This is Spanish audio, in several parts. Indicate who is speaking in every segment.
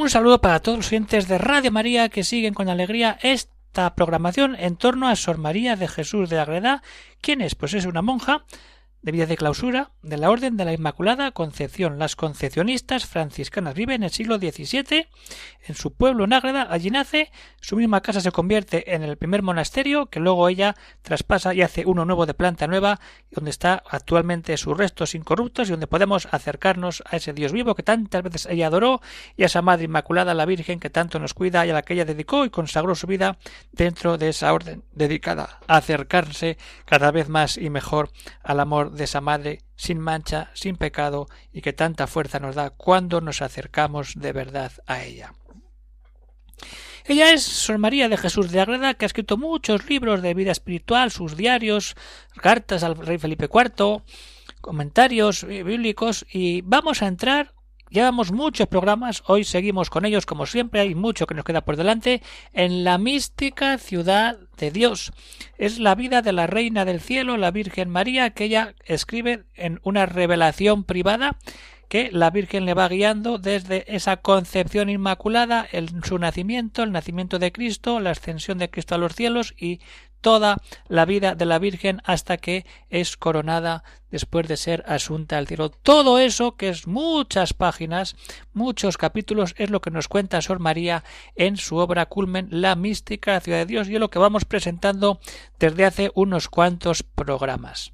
Speaker 1: Un saludo para todos los oyentes de Radio María que siguen con alegría esta programación en torno a Sor María de Jesús de Agreda. ¿Quién es? Pues es una monja de vida de clausura de la Orden de la Inmaculada Concepción. Las concepcionistas franciscanas viven en el siglo XVII en su pueblo en Ágreda. Allí nace, su misma casa se convierte en el primer monasterio que luego ella traspasa y hace uno nuevo de planta nueva, donde está actualmente sus restos incorruptos y donde podemos acercarnos a ese Dios vivo que tantas veces ella adoró y a esa Madre Inmaculada, la Virgen que tanto nos cuida y a la que ella dedicó y consagró su vida dentro de esa orden dedicada a acercarse cada vez más y mejor al amor de esa Madre sin mancha, sin pecado y que tanta fuerza nos da cuando nos acercamos de verdad a ella. Ella es Sor María de Jesús de Agreda, que ha escrito muchos libros de vida espiritual, sus diarios, cartas al rey Felipe IV, comentarios bíblicos, y vamos a entrar Llevamos muchos programas, hoy seguimos con ellos como siempre, hay mucho que nos queda por delante, en la mística ciudad de Dios. Es la vida de la Reina del Cielo, la Virgen María, que ella escribe en una revelación privada que la Virgen le va guiando desde esa concepción inmaculada, el, su nacimiento, el nacimiento de Cristo, la ascensión de Cristo a los cielos y toda la vida de la Virgen hasta que es coronada después de ser asunta al cielo. Todo eso, que es muchas páginas, muchos capítulos, es lo que nos cuenta Sor María en su obra Culmen, La mística, la ciudad de Dios, y es lo que vamos presentando desde hace unos cuantos programas.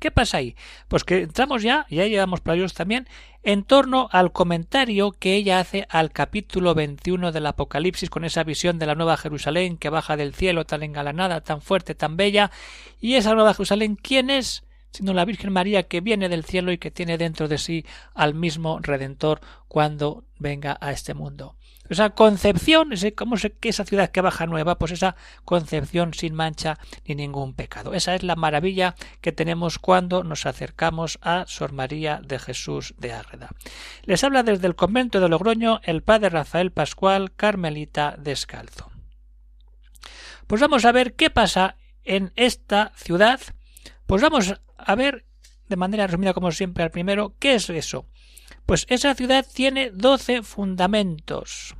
Speaker 1: ¿Qué pasa ahí? Pues que entramos ya, ya llevamos para ellos también, en torno al comentario que ella hace al capítulo 21 del Apocalipsis con esa visión de la Nueva Jerusalén que baja del cielo tan engalanada, tan fuerte, tan bella. Y esa Nueva Jerusalén, ¿quién es? sino la Virgen María que viene del cielo y que tiene dentro de sí al mismo Redentor cuando venga a este mundo. Esa concepción, ese, ¿cómo sé que esa ciudad que baja nueva? Pues esa concepción sin mancha ni ningún pecado. Esa es la maravilla que tenemos cuando nos acercamos a Sor María de Jesús de Ágreda. Les habla desde el convento de Logroño el padre Rafael Pascual, Carmelita Descalzo. Pues vamos a ver qué pasa en esta ciudad. Pues vamos a ver de manera resumida como siempre al primero, ¿qué es eso? Pues esa ciudad tiene doce fundamentos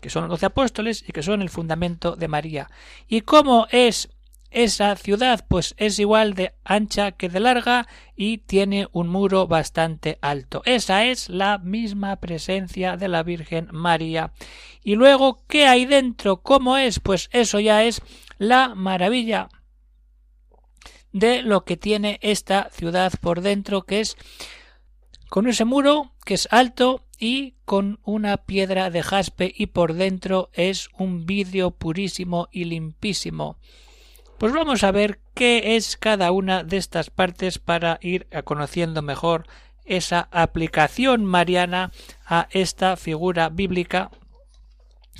Speaker 1: que son los doce apóstoles y que son el fundamento de María. ¿Y cómo es esa ciudad? Pues es igual de ancha que de larga y tiene un muro bastante alto. Esa es la misma presencia de la Virgen María. Y luego, ¿qué hay dentro? ¿Cómo es? Pues eso ya es la maravilla de lo que tiene esta ciudad por dentro, que es con ese muro que es alto y con una piedra de jaspe y por dentro es un vidrio purísimo y limpísimo. Pues vamos a ver qué es cada una de estas partes para ir conociendo mejor esa aplicación mariana a esta figura bíblica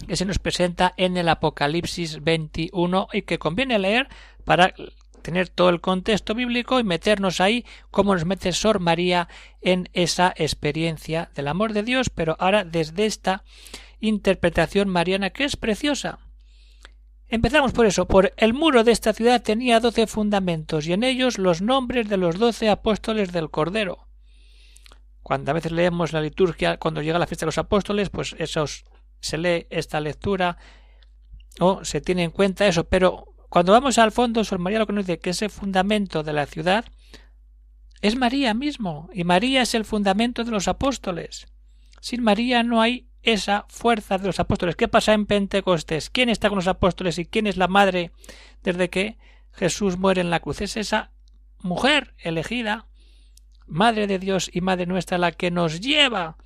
Speaker 1: que se nos presenta en el Apocalipsis 21 y que conviene leer para tener todo el contexto bíblico y meternos ahí como nos mete Sor María en esa experiencia del amor de Dios, pero ahora desde esta interpretación mariana que es preciosa. Empezamos por eso, por el muro de esta ciudad tenía doce fundamentos y en ellos los nombres de los doce apóstoles del Cordero. Cuando a veces leemos la liturgia, cuando llega la fiesta de los apóstoles, pues esos se lee esta lectura o se tiene en cuenta eso, pero cuando vamos al fondo, Sor María lo que nos dice que ese fundamento de la ciudad es María mismo, y María es el fundamento de los apóstoles. Sin María no hay esa fuerza de los apóstoles. ¿Qué pasa en Pentecostés? ¿Quién está con los apóstoles y quién es la madre desde que Jesús muere en la cruz? Es esa mujer elegida, Madre de Dios y Madre nuestra, la que nos lleva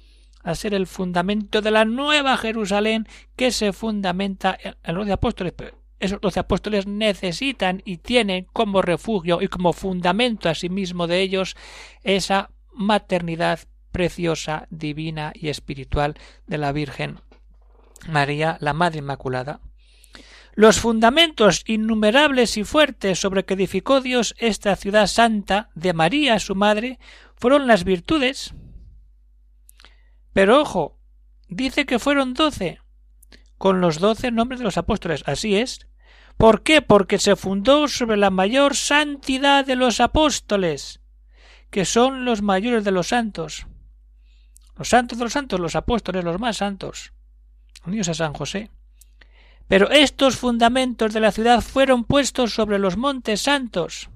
Speaker 1: a ser el fundamento de la nueva Jerusalén que se fundamenta en los apóstoles esos doce apóstoles necesitan y tienen como refugio y como fundamento a sí mismo de ellos esa maternidad preciosa, divina y espiritual de la Virgen María, la Madre Inmaculada. Los fundamentos innumerables y fuertes sobre que edificó Dios esta ciudad santa de María, su madre, fueron las virtudes. Pero ojo, dice que fueron doce, con los doce nombres de los apóstoles. Así es. ¿Por qué? Porque se fundó sobre la mayor santidad de los apóstoles, que son los mayores de los santos. Los santos de los santos, los apóstoles, los más santos, unidos a San José. Pero estos fundamentos de la ciudad fueron puestos sobre los montes santos.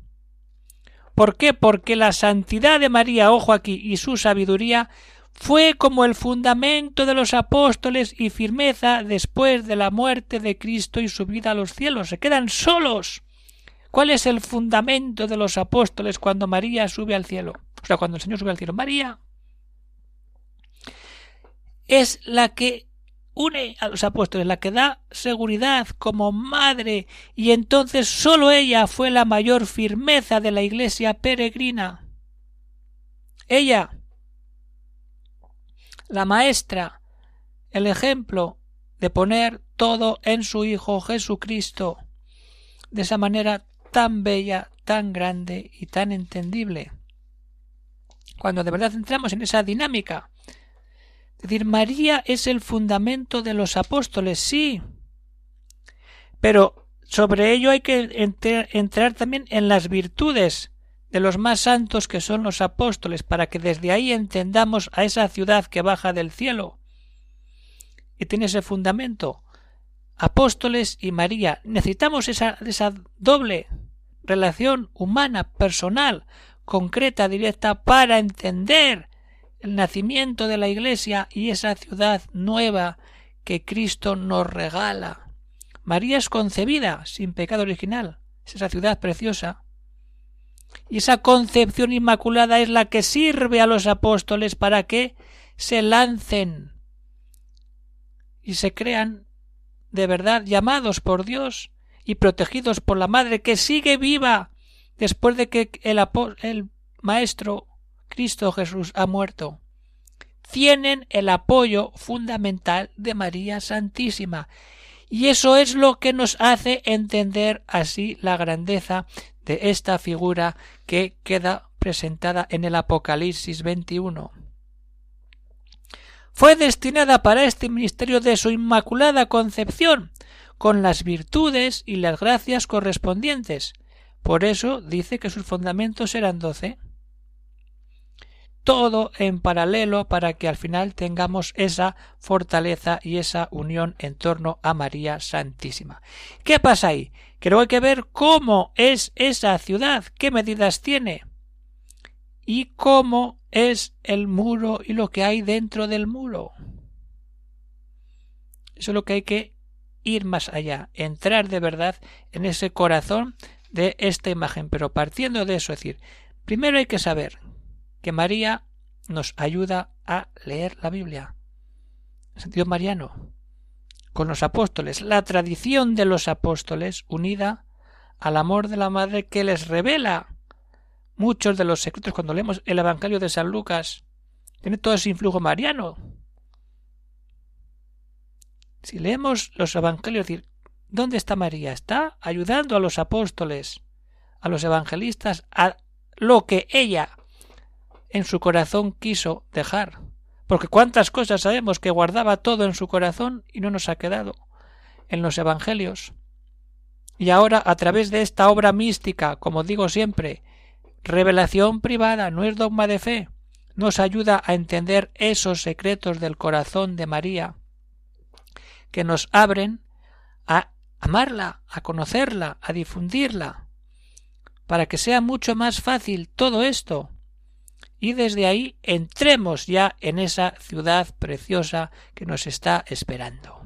Speaker 1: ¿Por qué? Porque la santidad de María, ojo aquí, y su sabiduría fue como el fundamento de los apóstoles y firmeza después de la muerte de Cristo y su vida a los cielos. Se quedan solos. ¿Cuál es el fundamento de los apóstoles cuando María sube al cielo? O sea, cuando el Señor sube al cielo. María es la que une a los apóstoles, la que da seguridad como madre, y entonces sólo ella fue la mayor firmeza de la iglesia peregrina. Ella, la maestra, el ejemplo de poner todo en su Hijo Jesucristo, de esa manera tan bella, tan grande y tan entendible. Cuando de verdad entramos en esa dinámica es decir, María es el fundamento de los apóstoles, sí. Pero sobre ello hay que entrar, también en las virtudes de los más santos que son los apóstoles, para que desde ahí entendamos a esa ciudad que baja del cielo y tiene ese fundamento. Apóstoles y María. Necesitamos esa, esa doble relación humana, personal, concreta, directa, para entender el nacimiento de la Iglesia y esa ciudad nueva que Cristo nos regala. María es concebida sin pecado original, es esa ciudad preciosa. Y esa concepción inmaculada es la que sirve a los apóstoles para que se lancen y se crean de verdad llamados por Dios y protegidos por la Madre que sigue viva después de que el, el Maestro Cristo Jesús ha muerto, tienen el apoyo fundamental de María Santísima. Y eso es lo que nos hace entender así la grandeza de esta figura que queda presentada en el Apocalipsis 21. Fue destinada para este ministerio de su Inmaculada Concepción, con las virtudes y las gracias correspondientes. Por eso dice que sus fundamentos eran doce todo en paralelo para que al final tengamos esa fortaleza y esa unión en torno a María Santísima. ¿Qué pasa ahí? Que luego hay que ver cómo es esa ciudad, qué medidas tiene y cómo es el muro y lo que hay dentro del muro. Eso es lo que hay que ir más allá, entrar de verdad en ese corazón de esta imagen. Pero partiendo de eso, es decir, primero hay que saber que María nos ayuda a leer la Biblia. En sentido mariano. Con los apóstoles. La tradición de los apóstoles unida al amor de la Madre que les revela muchos de los secretos cuando leemos el Evangelio de San Lucas. Tiene todo ese influjo mariano. Si leemos los Evangelios, ¿dónde está María? Está ayudando a los apóstoles, a los evangelistas, a lo que ella en su corazón quiso dejar. Porque cuántas cosas sabemos que guardaba todo en su corazón y no nos ha quedado en los Evangelios. Y ahora, a través de esta obra mística, como digo siempre, revelación privada, no es dogma de fe, nos ayuda a entender esos secretos del corazón de María, que nos abren a amarla, a conocerla, a difundirla, para que sea mucho más fácil todo esto, y desde ahí entremos ya en esa ciudad preciosa que nos está esperando.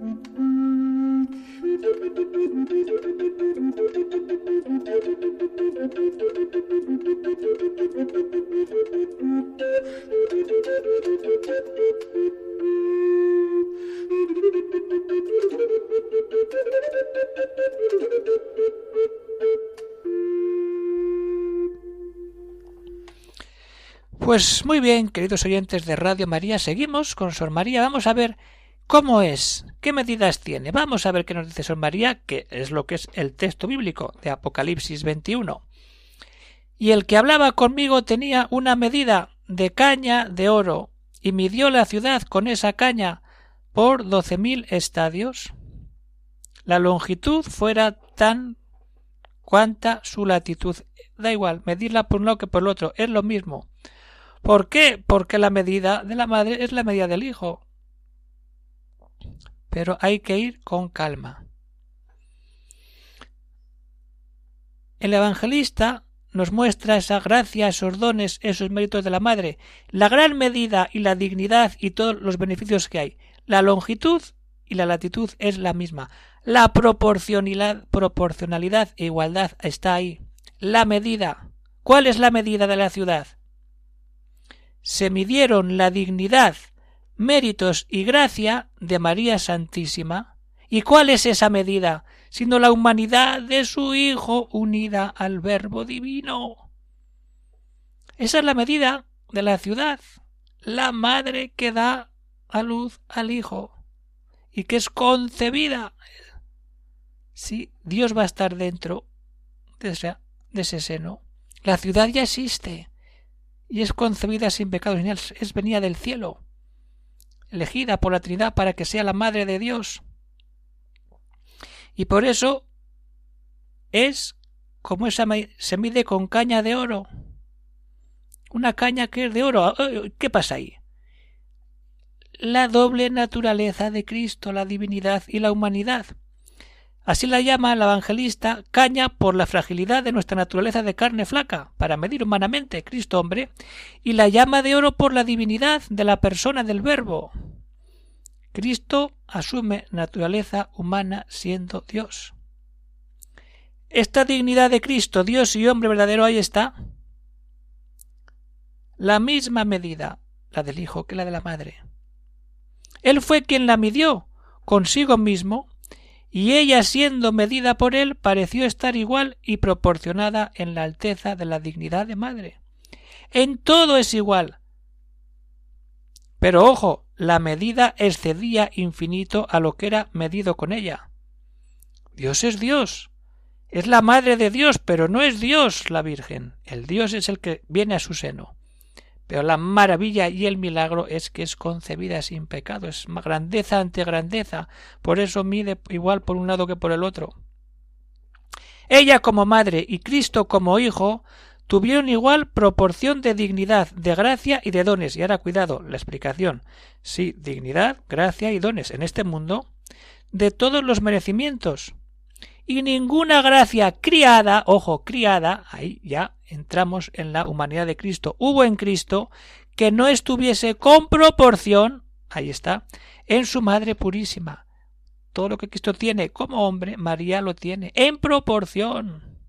Speaker 1: Pues muy bien, queridos oyentes de Radio María, seguimos con Sor María. Vamos a ver cómo es, qué medidas tiene. Vamos a ver qué nos dice Sor María, que es lo que es el texto bíblico de Apocalipsis 21. Y el que hablaba conmigo tenía una medida de caña de oro, y midió la ciudad con esa caña por doce mil estadios. La longitud fuera tan cuanta su latitud. Da igual, medirla por un lado que por el otro, es lo mismo. ¿Por qué? Porque la medida de la madre es la medida del hijo. Pero hay que ir con calma. El evangelista nos muestra esa gracia, esos dones, esos méritos de la madre, la gran medida y la dignidad y todos los beneficios que hay. La longitud y la latitud es la misma. La proporcionalidad, proporcionalidad e igualdad está ahí. La medida. ¿Cuál es la medida de la ciudad? se midieron la dignidad, méritos y gracia de María Santísima. ¿Y cuál es esa medida? sino la humanidad de su Hijo unida al Verbo Divino. Esa es la medida de la ciudad, la madre que da a luz al Hijo y que es concebida. Sí, Dios va a estar dentro de ese, de ese seno. La ciudad ya existe y es concebida sin pecado es venida del cielo, elegida por la Trinidad para que sea la Madre de Dios. Y por eso es como esa se mide con caña de oro. Una caña que es de oro. ¿Qué pasa ahí? La doble naturaleza de Cristo, la divinidad y la humanidad. Así la llama el evangelista caña por la fragilidad de nuestra naturaleza de carne flaca, para medir humanamente Cristo hombre, y la llama de oro por la divinidad de la persona del Verbo. Cristo asume naturaleza humana siendo Dios. Esta dignidad de Cristo, Dios y hombre verdadero, ahí está. La misma medida, la del Hijo, que la de la Madre. Él fue quien la midió consigo mismo y ella siendo medida por él pareció estar igual y proporcionada en la alteza de la dignidad de madre. En todo es igual. Pero ojo, la medida excedía infinito a lo que era medido con ella. Dios es Dios. Es la madre de Dios, pero no es Dios la Virgen. El Dios es el que viene a su seno. Pero la maravilla y el milagro es que es concebida sin pecado, es grandeza ante grandeza, por eso mide igual por un lado que por el otro. Ella como madre y Cristo como hijo tuvieron igual proporción de dignidad, de gracia y de dones. Y ahora cuidado, la explicación. Sí, dignidad, gracia y dones en este mundo, de todos los merecimientos. Y ninguna gracia criada, ojo, criada, ahí ya entramos en la humanidad de Cristo. Hubo en Cristo que no estuviese con proporción, ahí está, en su Madre Purísima. Todo lo que Cristo tiene como hombre, María lo tiene en proporción.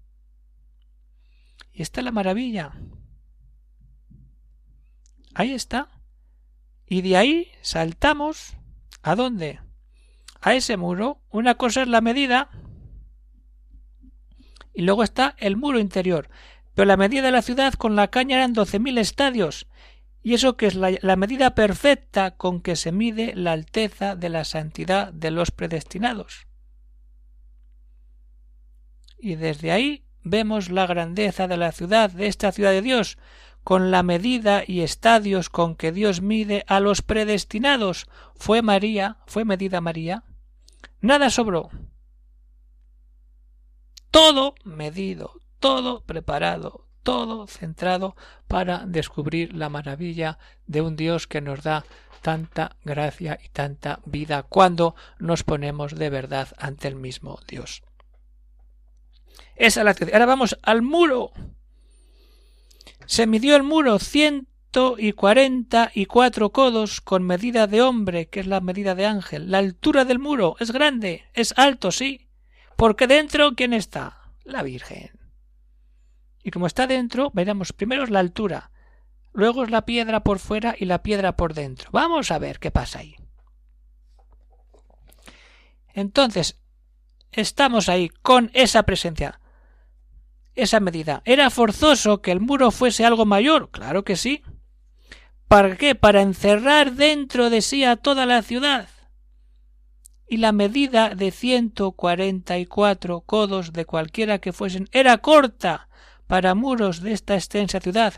Speaker 1: Y está la maravilla. Ahí está. Y de ahí saltamos. ¿A dónde? A ese muro. Una cosa es la medida. Y luego está el muro interior pero la medida de la ciudad con la caña eran doce mil estadios, y eso que es la, la, medida perfecta con que se mide la alteza de la santidad de los predestinados. Y desde ahí vemos la grandeza de la ciudad, de esta ciudad de Dios, con la medida y estadios con que Dios mide a los predestinados. Fue María, fue medida María. Nada sobró. Todo medido, todo preparado, todo centrado para descubrir la maravilla de un Dios que nos da tanta gracia y tanta vida cuando nos ponemos de verdad ante el mismo Dios. Esa es la Ahora vamos al muro. Se midió el muro ciento y cuarenta y cuatro codos con medida de hombre, que es la medida de ángel. La altura del muro es grande, es alto, sí. Porque dentro, ¿quién está? La Virgen. Y como está dentro, veremos primero la altura, luego es la piedra por fuera y la piedra por dentro. Vamos a ver qué pasa ahí. Entonces, estamos ahí con esa presencia, esa medida. ¿Era forzoso que el muro fuese algo mayor? Claro que sí. ¿Para qué? Para encerrar dentro de sí a toda la ciudad. Y la medida de ciento cuarenta y cuatro codos de cualquiera que fuesen era corta para muros de esta extensa ciudad.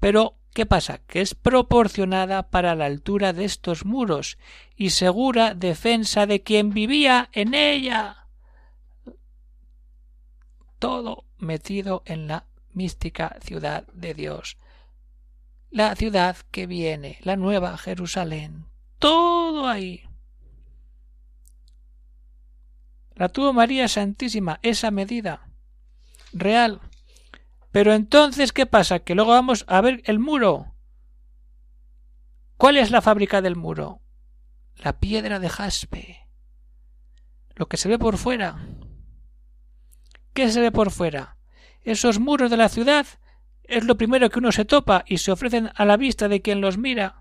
Speaker 1: Pero, ¿qué pasa? Que es proporcionada para la altura de estos muros y segura defensa de quien vivía en ella. Todo metido en la mística ciudad de Dios. La ciudad que viene, la nueva Jerusalén. Todo ahí. La tuvo María Santísima, esa medida real. Pero entonces, ¿qué pasa? Que luego vamos a ver el muro. ¿Cuál es la fábrica del muro? La piedra de jaspe. Lo que se ve por fuera. ¿Qué se ve por fuera? Esos muros de la ciudad es lo primero que uno se topa y se ofrecen a la vista de quien los mira.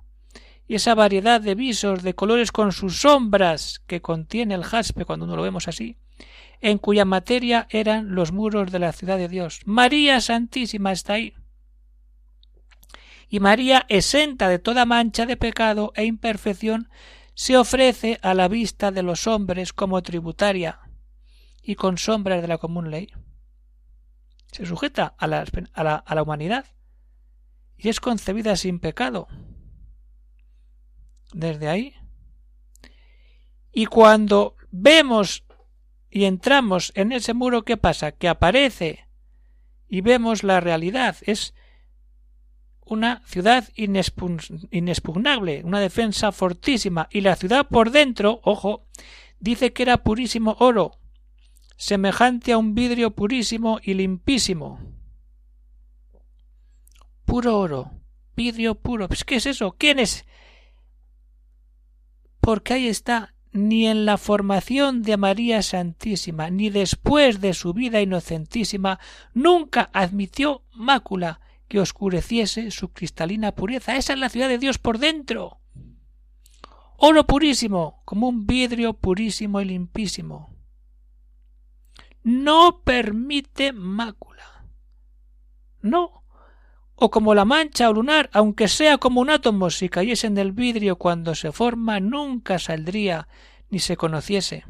Speaker 1: Y esa variedad de visos, de colores con sus sombras que contiene el jaspe cuando uno lo vemos así, en cuya materia eran los muros de la ciudad de Dios. María Santísima está ahí. Y María, exenta de toda mancha de pecado e imperfección, se ofrece a la vista de los hombres como tributaria y con sombras de la común ley. Se sujeta a la, a la, a la humanidad y es concebida sin pecado. Desde ahí. Y cuando vemos y entramos en ese muro, ¿qué pasa? Que aparece y vemos la realidad. Es una ciudad inexpugnable, una defensa fortísima, y la ciudad por dentro, ojo, dice que era purísimo oro, semejante a un vidrio purísimo y limpísimo. Puro oro, vidrio puro. Pues, ¿Qué es eso? ¿Quién es? Porque ahí está ni en la formación de María Santísima, ni después de su vida inocentísima, nunca admitió mácula que oscureciese su cristalina pureza. Esa es la ciudad de Dios por dentro. Oro purísimo, como un vidrio purísimo y limpísimo. No permite mácula. No, o como la mancha o lunar, aunque sea como un átomo, si cayese en el vidrio cuando se forma, nunca saldría ni se conociese.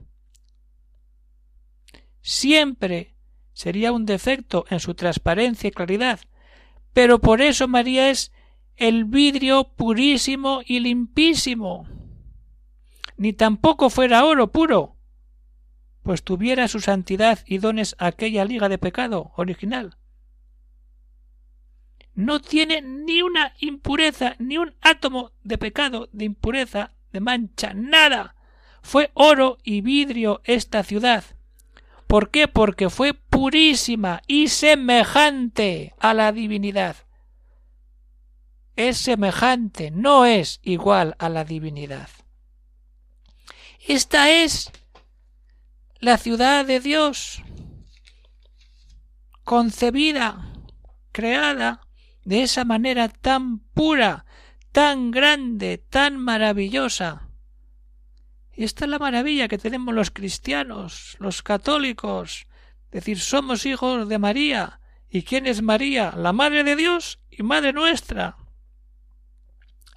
Speaker 1: Siempre sería un defecto en su transparencia y claridad, pero por eso María es el vidrio purísimo y limpísimo. Ni tampoco fuera oro puro, pues tuviera su santidad y dones aquella liga de pecado original no tiene ni una impureza, ni un átomo de pecado, de impureza, de mancha, nada. Fue oro y vidrio esta ciudad. ¿Por qué? Porque fue purísima y semejante a la divinidad. Es semejante, no es igual a la divinidad. Esta es la ciudad de Dios, concebida, creada de esa manera tan pura, tan grande, tan maravillosa. Y esta es la maravilla que tenemos los cristianos, los católicos, decir somos hijos de María. ¿Y quién es María? La Madre de Dios y Madre nuestra.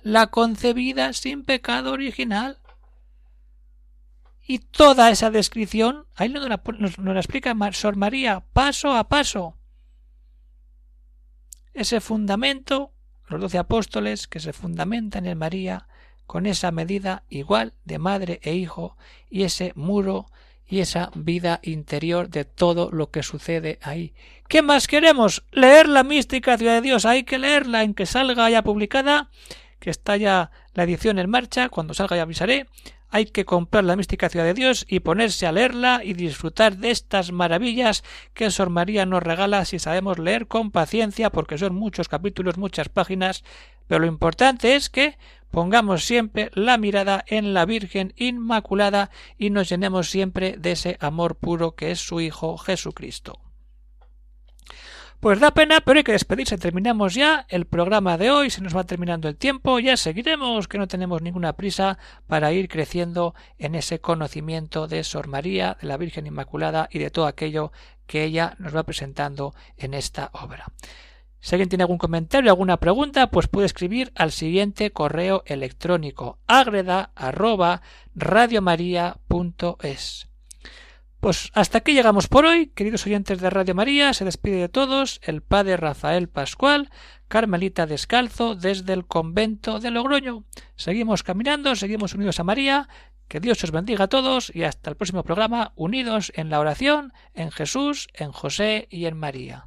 Speaker 1: La concebida sin pecado original. Y toda esa descripción, ahí nos la, nos, la explica Sor María paso a paso. Ese fundamento, los doce apóstoles que se fundamentan en María, con esa medida igual de madre e hijo y ese muro y esa vida interior de todo lo que sucede ahí. ¿Qué más queremos? Leer la mística ciudad de Dios. Hay que leerla en que salga ya publicada, que está ya la edición en marcha. Cuando salga ya avisaré. Hay que comprar la mística ciudad de Dios y ponerse a leerla y disfrutar de estas maravillas que Sor María nos regala si sabemos leer con paciencia, porque son muchos capítulos, muchas páginas. Pero lo importante es que pongamos siempre la mirada en la Virgen Inmaculada y nos llenemos siempre de ese amor puro que es su Hijo Jesucristo. Pues da pena, pero hay que despedirse. Terminamos ya el programa de hoy. Se nos va terminando el tiempo. Ya seguiremos, que no tenemos ninguna prisa para ir creciendo en ese conocimiento de Sor María, de la Virgen Inmaculada y de todo aquello que ella nos va presentando en esta obra. Si alguien tiene algún comentario, alguna pregunta, pues puede escribir al siguiente correo electrónico agreda Pues hasta aquí llegamos por hoy, queridos oyentes de Radio María, se despide de todos el padre Rafael Pascual, Carmelita Descalzo, desde el convento de Logroño. Seguimos caminando, seguimos unidos a María, que Dios os bendiga a todos y hasta el próximo programa, unidos en la oración, en Jesús, en José y en María.